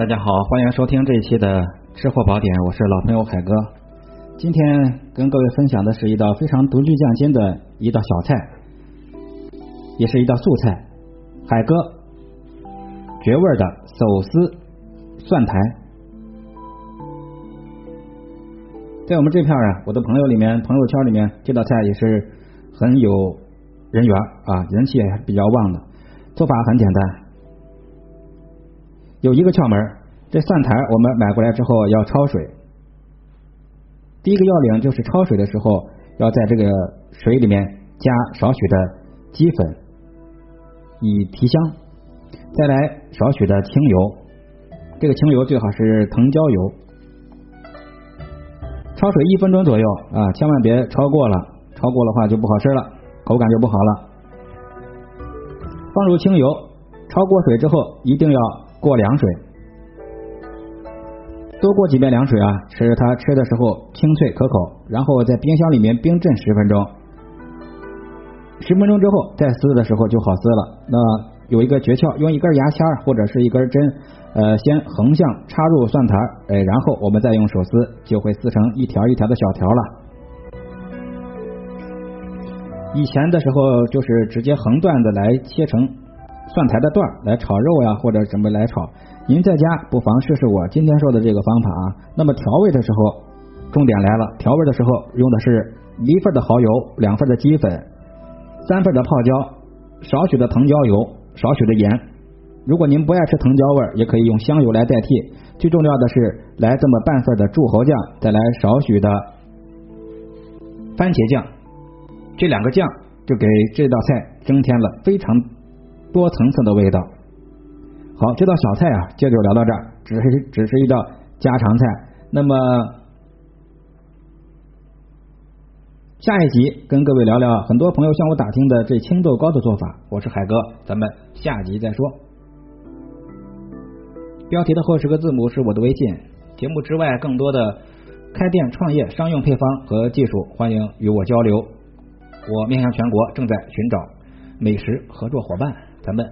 大家好，欢迎收听这一期的吃货宝典，我是老朋友海哥。今天跟各位分享的是一道非常独具匠心的一道小菜，也是一道素菜——海哥绝味的手撕蒜苔。在我们这片啊，我的朋友里面、朋友圈里面，这道菜也是很有人缘啊，人气也比较旺的。做法很简单。有一个窍门，这蒜苔我们买过来之后要焯水。第一个要领就是焯水的时候要在这个水里面加少许的鸡粉，以提香。再来少许的清油，这个清油最好是藤椒油。焯水一分钟左右啊，千万别超过了，超过的话就不好吃了，口感就不好了。放入清油，焯过水之后一定要。过凉水，多过几遍凉水啊，使它吃的时候清脆可口。然后在冰箱里面冰镇十分钟，十分钟之后再撕的时候就好撕了。那有一个诀窍，用一根牙签或者是一根针，呃，先横向插入蒜苔，哎，然后我们再用手撕，就会撕成一条一条的小条了。以前的时候就是直接横断的来切成。蒜苔的段来炒肉呀，或者什么来炒。您在家不妨试试我今天说的这个方法啊。那么调味的时候，重点来了，调味的时候用的是一份的蚝油，两份的鸡粉，三份的泡椒，少许的藤椒油，少许的盐。如果您不爱吃藤椒味，也可以用香油来代替。最重要的是来这么半份的柱侯酱，再来少许的番茄酱，这两个酱就给这道菜增添了非常。多层次的味道。好，这道小菜啊，就就聊到这儿，只是只是一道家常菜。那么下一集跟各位聊聊很多朋友向我打听的这青豆糕的做法。我是海哥，咱们下集再说。标题的后十个字母是我的微信。节目之外，更多的开店创业商用配方和技术，欢迎与我交流。我面向全国，正在寻找美食合作伙伴。咱们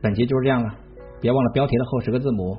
本集就是这样了，别忘了标题的后十个字母。